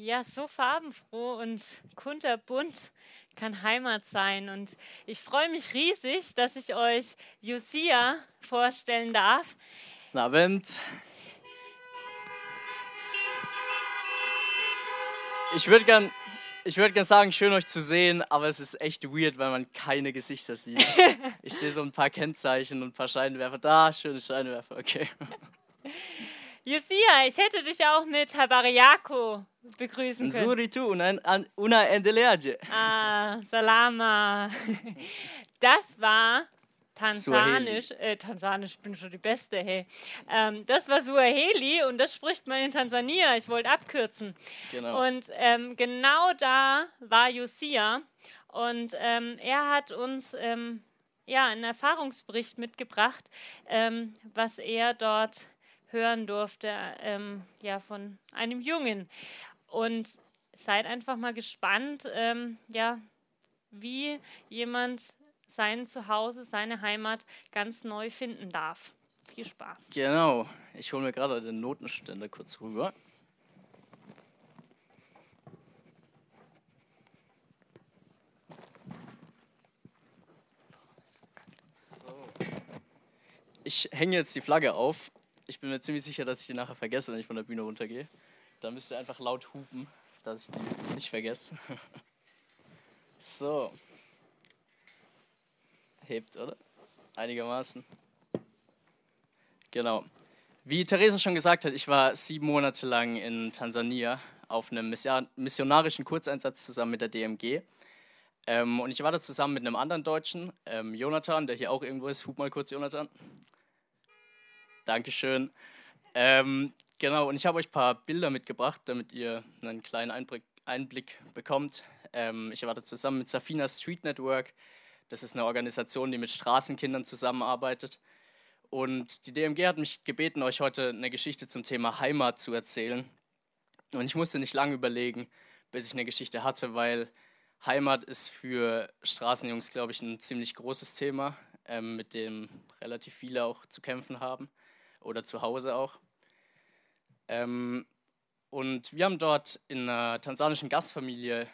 Ja, so farbenfroh und kunterbunt kann Heimat sein. Und ich freue mich riesig, dass ich euch Josia vorstellen darf. Guten Abend. Ich würde gern, ich gern sagen, schön euch zu sehen, aber es ist echt weird, weil man keine Gesichter sieht. ich sehe so ein paar Kennzeichen und ein paar Scheinwerfer. Da, schöne Scheinwerfer, okay. Josia, ich hätte dich auch mit Habariako begrüßen können. Nzuri tu, una, una endeleaje. Ah, Salama. Das war Tansanisch, äh, Tansanisch bin schon die Beste, hey. Ähm, das war Suaheli und das spricht man in Tansania. Ich wollte abkürzen. Genau. Und ähm, genau da war Josia und ähm, er hat uns ähm, ja einen Erfahrungsbericht mitgebracht, ähm, was er dort hören durfte, ähm, ja, von einem Jungen. Und seid einfach mal gespannt, ähm, ja, wie jemand sein Zuhause, seine Heimat ganz neu finden darf. Viel Spaß. Genau. Ich hole mir gerade den Notenständer kurz rüber. Ich hänge jetzt die Flagge auf ich bin mir ziemlich sicher, dass ich die nachher vergesse, wenn ich von der Bühne runtergehe. Da müsst ihr einfach laut hupen, dass ich die nicht vergesse. so. Hebt, oder? Einigermaßen. Genau. Wie Theresa schon gesagt hat, ich war sieben Monate lang in Tansania auf einem missionarischen Kurzeinsatz zusammen mit der DMG. Ähm, und ich war da zusammen mit einem anderen Deutschen, ähm, Jonathan, der hier auch irgendwo ist. Hub mal kurz, Jonathan. Dankeschön. Ähm, genau, und ich habe euch ein paar Bilder mitgebracht, damit ihr einen kleinen Einblick, Einblick bekommt. Ähm, ich arbeite zusammen mit Safina Street Network. Das ist eine Organisation, die mit Straßenkindern zusammenarbeitet. Und die DMG hat mich gebeten, euch heute eine Geschichte zum Thema Heimat zu erzählen. Und ich musste nicht lange überlegen, bis ich eine Geschichte hatte, weil Heimat ist für Straßenjungs, glaube ich, ein ziemlich großes Thema, ähm, mit dem relativ viele auch zu kämpfen haben oder zu Hause auch. Ähm, und wir haben dort in einer tansanischen Gastfamilie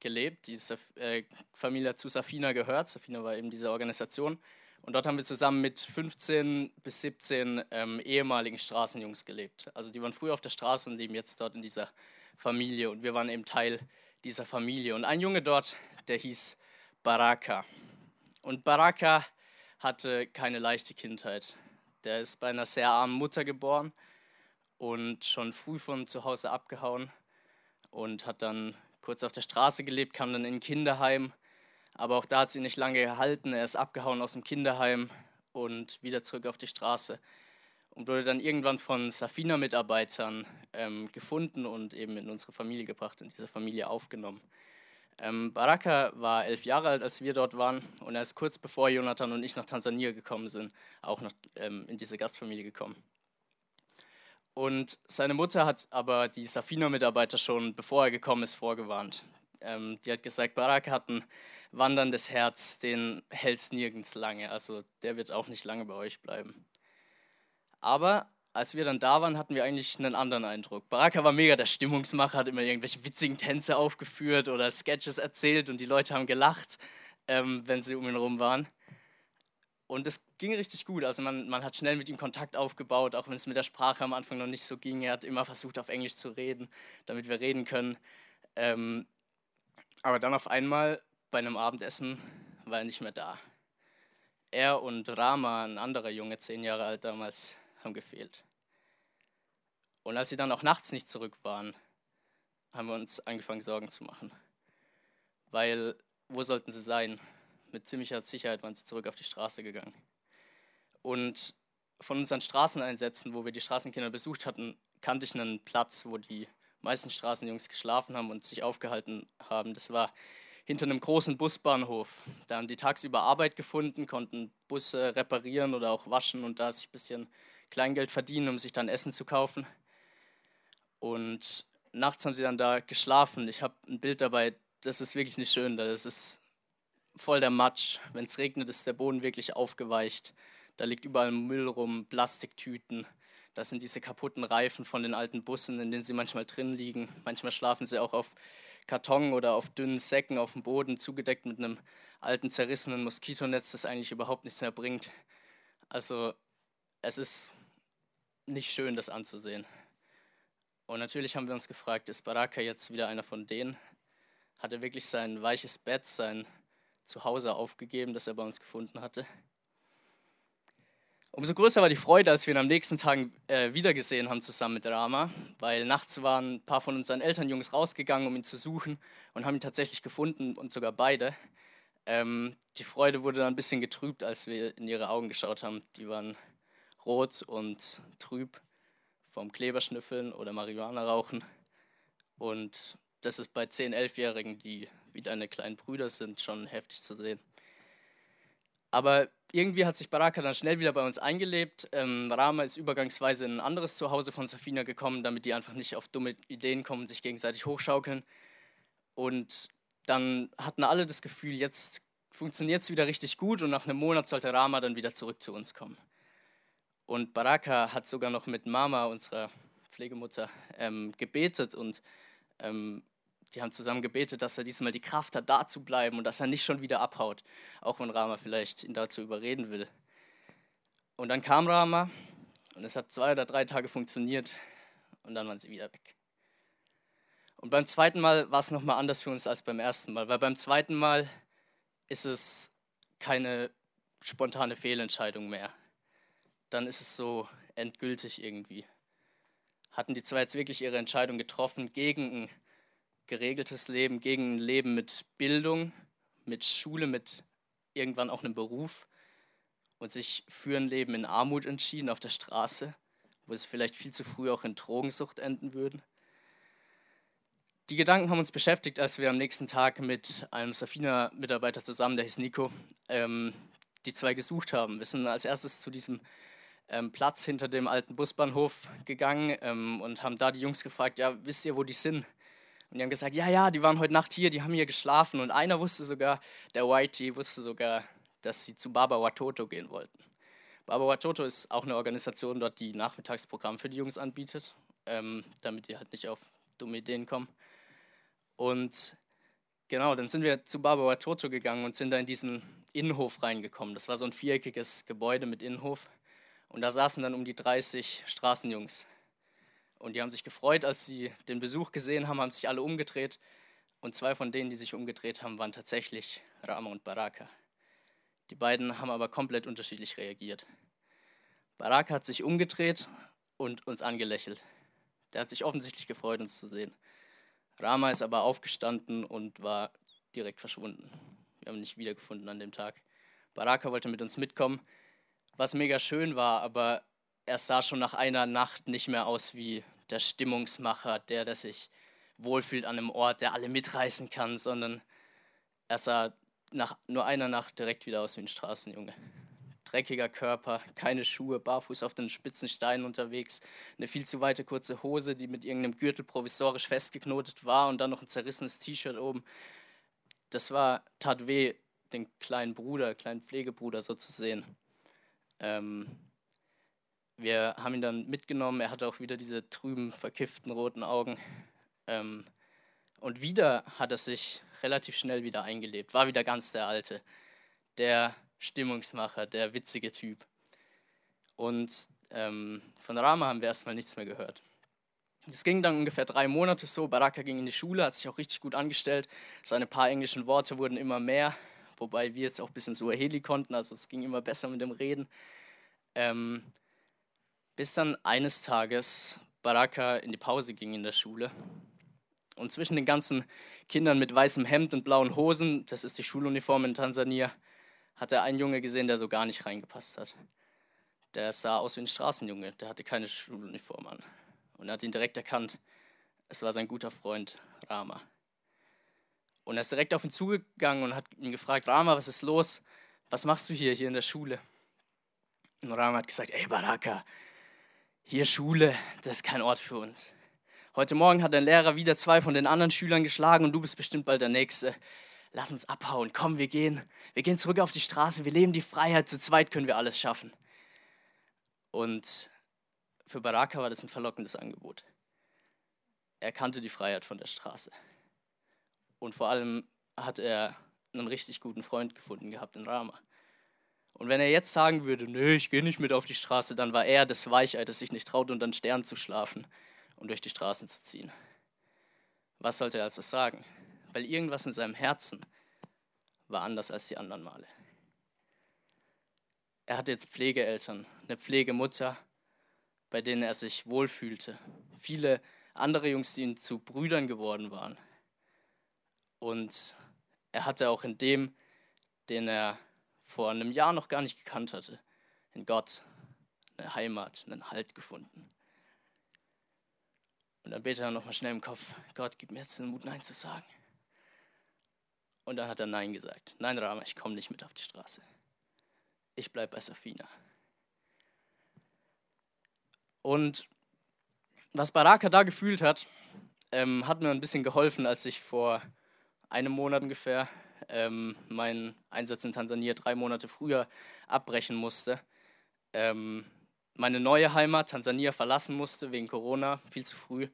gelebt. Diese äh, Familie zu Safina gehört. Safina war eben diese Organisation. Und dort haben wir zusammen mit 15 bis 17 ähm, ehemaligen Straßenjungs gelebt. Also die waren früher auf der Straße und leben jetzt dort in dieser Familie. Und wir waren eben Teil dieser Familie. Und ein Junge dort, der hieß Baraka. Und Baraka hatte keine leichte Kindheit. Der ist bei einer sehr armen Mutter geboren und schon früh von zu Hause abgehauen und hat dann kurz auf der Straße gelebt, kam dann in ein Kinderheim. Aber auch da hat sie nicht lange gehalten. Er ist abgehauen aus dem Kinderheim und wieder zurück auf die Straße und wurde dann irgendwann von Safina-Mitarbeitern ähm, gefunden und eben in unsere Familie gebracht, in diese Familie aufgenommen. Ähm, Baraka war elf Jahre alt, als wir dort waren und er ist kurz bevor Jonathan und ich nach Tansania gekommen sind, auch nach, ähm, in diese Gastfamilie gekommen. Und seine Mutter hat aber die Safina-Mitarbeiter schon, bevor er gekommen ist, vorgewarnt. Ähm, die hat gesagt, Baraka hat ein wanderndes Herz, den hält es nirgends lange, also der wird auch nicht lange bei euch bleiben. Aber als wir dann da waren, hatten wir eigentlich einen anderen Eindruck. Baraka war mega der Stimmungsmacher, hat immer irgendwelche witzigen Tänze aufgeführt oder Sketches erzählt und die Leute haben gelacht, ähm, wenn sie um ihn herum waren. Und es ging richtig gut. Also man, man hat schnell mit ihm Kontakt aufgebaut, auch wenn es mit der Sprache am Anfang noch nicht so ging. Er hat immer versucht, auf Englisch zu reden, damit wir reden können. Ähm, aber dann auf einmal bei einem Abendessen war er nicht mehr da. Er und Rama, ein anderer Junge, zehn Jahre alt damals, haben gefehlt. Und als sie dann auch nachts nicht zurück waren, haben wir uns angefangen, Sorgen zu machen. Weil, wo sollten sie sein? Mit ziemlicher Sicherheit waren sie zurück auf die Straße gegangen. Und von unseren Straßeneinsätzen, wo wir die Straßenkinder besucht hatten, kannte ich einen Platz, wo die meisten Straßenjungs geschlafen haben und sich aufgehalten haben. Das war hinter einem großen Busbahnhof. Da haben die tagsüber Arbeit gefunden, konnten Busse reparieren oder auch waschen und da sich ein bisschen Kleingeld verdienen, um sich dann Essen zu kaufen. Und nachts haben sie dann da geschlafen. Ich habe ein Bild dabei, das ist wirklich nicht schön. Das ist voll der Matsch. Wenn es regnet, ist der Boden wirklich aufgeweicht. Da liegt überall Müll rum, Plastiktüten. Das sind diese kaputten Reifen von den alten Bussen, in denen sie manchmal drin liegen. Manchmal schlafen sie auch auf Karton oder auf dünnen Säcken auf dem Boden, zugedeckt mit einem alten zerrissenen Moskitonetz, das eigentlich überhaupt nichts mehr bringt. Also es ist nicht schön, das anzusehen. Und natürlich haben wir uns gefragt, ist Baraka jetzt wieder einer von denen? Hat er wirklich sein weiches Bett, sein Zuhause aufgegeben, das er bei uns gefunden hatte? Umso größer war die Freude, als wir ihn am nächsten Tag äh, wiedergesehen haben zusammen mit Rama, weil nachts waren ein paar von unseren Elternjungs rausgegangen, um ihn zu suchen und haben ihn tatsächlich gefunden und sogar beide. Ähm, die Freude wurde dann ein bisschen getrübt, als wir in ihre Augen geschaut haben. Die waren rot und trüb vom Kleberschnüffeln oder Marihuana rauchen. Und das ist bei 10-, 11-Jährigen, die wie deine kleinen Brüder sind, schon heftig zu sehen. Aber irgendwie hat sich Baraka dann schnell wieder bei uns eingelebt. Ähm, Rama ist übergangsweise in ein anderes Zuhause von Safina gekommen, damit die einfach nicht auf dumme Ideen kommen, sich gegenseitig hochschaukeln. Und dann hatten alle das Gefühl, jetzt funktioniert es wieder richtig gut und nach einem Monat sollte Rama dann wieder zurück zu uns kommen. Und Baraka hat sogar noch mit Mama, unserer Pflegemutter, ähm, gebetet und ähm, die haben zusammen gebetet, dass er diesmal die Kraft hat, da zu bleiben und dass er nicht schon wieder abhaut, auch wenn Rama vielleicht ihn dazu überreden will. Und dann kam Rama und es hat zwei oder drei Tage funktioniert und dann waren sie wieder weg. Und beim zweiten Mal war es nochmal anders für uns als beim ersten Mal, weil beim zweiten Mal ist es keine spontane Fehlentscheidung mehr. Dann ist es so endgültig irgendwie. Hatten die zwei jetzt wirklich ihre Entscheidung getroffen gegen ein geregeltes Leben, gegen ein Leben mit Bildung, mit Schule, mit irgendwann auch einem Beruf und sich für ein Leben in Armut entschieden auf der Straße, wo es vielleicht viel zu früh auch in Drogensucht enden würden. Die Gedanken haben uns beschäftigt, als wir am nächsten Tag mit einem Safina-Mitarbeiter zusammen, der hieß Nico, ähm, die zwei gesucht haben. Wir sind als erstes zu diesem ähm, Platz hinter dem alten Busbahnhof gegangen ähm, und haben da die Jungs gefragt, ja, wisst ihr, wo die sind? Und die haben gesagt, ja, ja, die waren heute Nacht hier, die haben hier geschlafen. Und einer wusste sogar, der Whitey wusste sogar, dass sie zu Baba Watoto gehen wollten. Baba Watoto ist auch eine Organisation dort, die Nachmittagsprogramm für die Jungs anbietet, ähm, damit die halt nicht auf dumme Ideen kommen. Und genau, dann sind wir zu Baba Watoto gegangen und sind da in diesen Innenhof reingekommen. Das war so ein viereckiges Gebäude mit Innenhof. Und da saßen dann um die 30 Straßenjungs und die haben sich gefreut, als sie den Besuch gesehen haben, haben sich alle umgedreht. Und zwei von denen, die sich umgedreht haben, waren tatsächlich Rama und Baraka. Die beiden haben aber komplett unterschiedlich reagiert. Baraka hat sich umgedreht und uns angelächelt. Der hat sich offensichtlich gefreut, uns zu sehen. Rama ist aber aufgestanden und war direkt verschwunden. Wir haben ihn nicht wiedergefunden an dem Tag. Baraka wollte mit uns mitkommen, was mega schön war, aber er sah schon nach einer Nacht nicht mehr aus wie der Stimmungsmacher, der, der sich wohlfühlt an einem Ort, der alle mitreißen kann, sondern er sah nach nur einer Nacht direkt wieder aus wie ein Straßenjunge. Dreckiger Körper, keine Schuhe, barfuß auf den spitzen Steinen unterwegs, eine viel zu weite kurze Hose, die mit irgendeinem Gürtel provisorisch festgeknotet war und dann noch ein zerrissenes T-Shirt oben. Das war, tat weh, den kleinen Bruder, kleinen Pflegebruder so zu sehen. Ähm, wir haben ihn dann mitgenommen. Er hatte auch wieder diese trüben, verkifften roten Augen. Ähm, und wieder hat er sich relativ schnell wieder eingelebt. War wieder ganz der Alte. Der Stimmungsmacher, der witzige Typ. Und ähm, von Rama haben wir erstmal nichts mehr gehört. Es ging dann ungefähr drei Monate so. Baraka ging in die Schule, hat sich auch richtig gut angestellt. Seine paar englischen Worte wurden immer mehr, wobei wir jetzt auch ein bisschen Suaheli konnten, also es ging immer besser mit dem Reden. Ähm, bis dann eines Tages Baraka in die Pause ging in der Schule. Und zwischen den ganzen Kindern mit weißem Hemd und blauen Hosen, das ist die Schuluniform in Tansania, hat er einen Junge gesehen, der so gar nicht reingepasst hat. Der sah aus wie ein Straßenjunge, der hatte keine Schuluniform an. Und er hat ihn direkt erkannt. Es war sein guter Freund Rama. Und er ist direkt auf ihn zugegangen und hat ihn gefragt, Rama, was ist los? Was machst du hier, hier in der Schule? Und Rama hat gesagt, ey Baraka, hier Schule, das ist kein Ort für uns. Heute Morgen hat dein Lehrer wieder zwei von den anderen Schülern geschlagen und du bist bestimmt bald der Nächste. Lass uns abhauen, komm, wir gehen. Wir gehen zurück auf die Straße, wir leben die Freiheit, zu zweit können wir alles schaffen. Und für Baraka war das ein verlockendes Angebot. Er kannte die Freiheit von der Straße. Und vor allem hat er einen richtig guten Freund gefunden gehabt in Rama. Und wenn er jetzt sagen würde, nö, ich gehe nicht mit auf die Straße, dann war er das Weichei, das sich nicht traut, unter den Sternen zu schlafen und durch die Straßen zu ziehen. Was sollte er also sagen? Weil irgendwas in seinem Herzen war anders als die anderen Male. Er hatte jetzt Pflegeeltern, eine Pflegemutter, bei denen er sich wohlfühlte. Viele andere Jungs, die ihm zu Brüdern geworden waren. Und er hatte auch in dem, den er vor einem Jahr noch gar nicht gekannt hatte, in Gott eine Heimat, einen Halt gefunden. Und dann betet er nochmal schnell im Kopf, Gott, gib mir jetzt den Mut, Nein zu sagen. Und dann hat er Nein gesagt. Nein, Rama, ich komme nicht mit auf die Straße. Ich bleibe bei Safina. Und was Baraka da gefühlt hat, ähm, hat mir ein bisschen geholfen, als ich vor einem Monat ungefähr ähm, meinen Einsatz in Tansania drei Monate früher abbrechen musste. Ähm, meine neue Heimat, Tansania, verlassen musste wegen Corona, viel zu früh.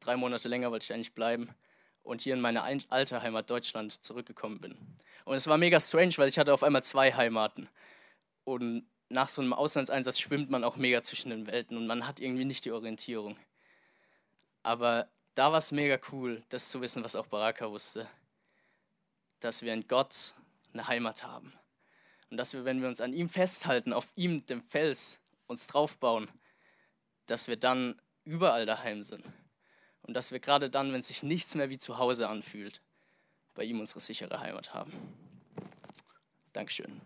Drei Monate länger wollte ich eigentlich bleiben. Und hier in meine alte Heimat Deutschland zurückgekommen bin. Und es war mega strange, weil ich hatte auf einmal zwei Heimaten. Und nach so einem Auslandseinsatz schwimmt man auch mega zwischen den Welten und man hat irgendwie nicht die Orientierung. Aber da war es mega cool, das zu wissen, was auch Baraka wusste dass wir in Gott eine Heimat haben. Und dass wir, wenn wir uns an ihm festhalten, auf ihm, dem Fels, uns draufbauen, dass wir dann überall daheim sind. Und dass wir gerade dann, wenn sich nichts mehr wie zu Hause anfühlt, bei ihm unsere sichere Heimat haben. Dankeschön.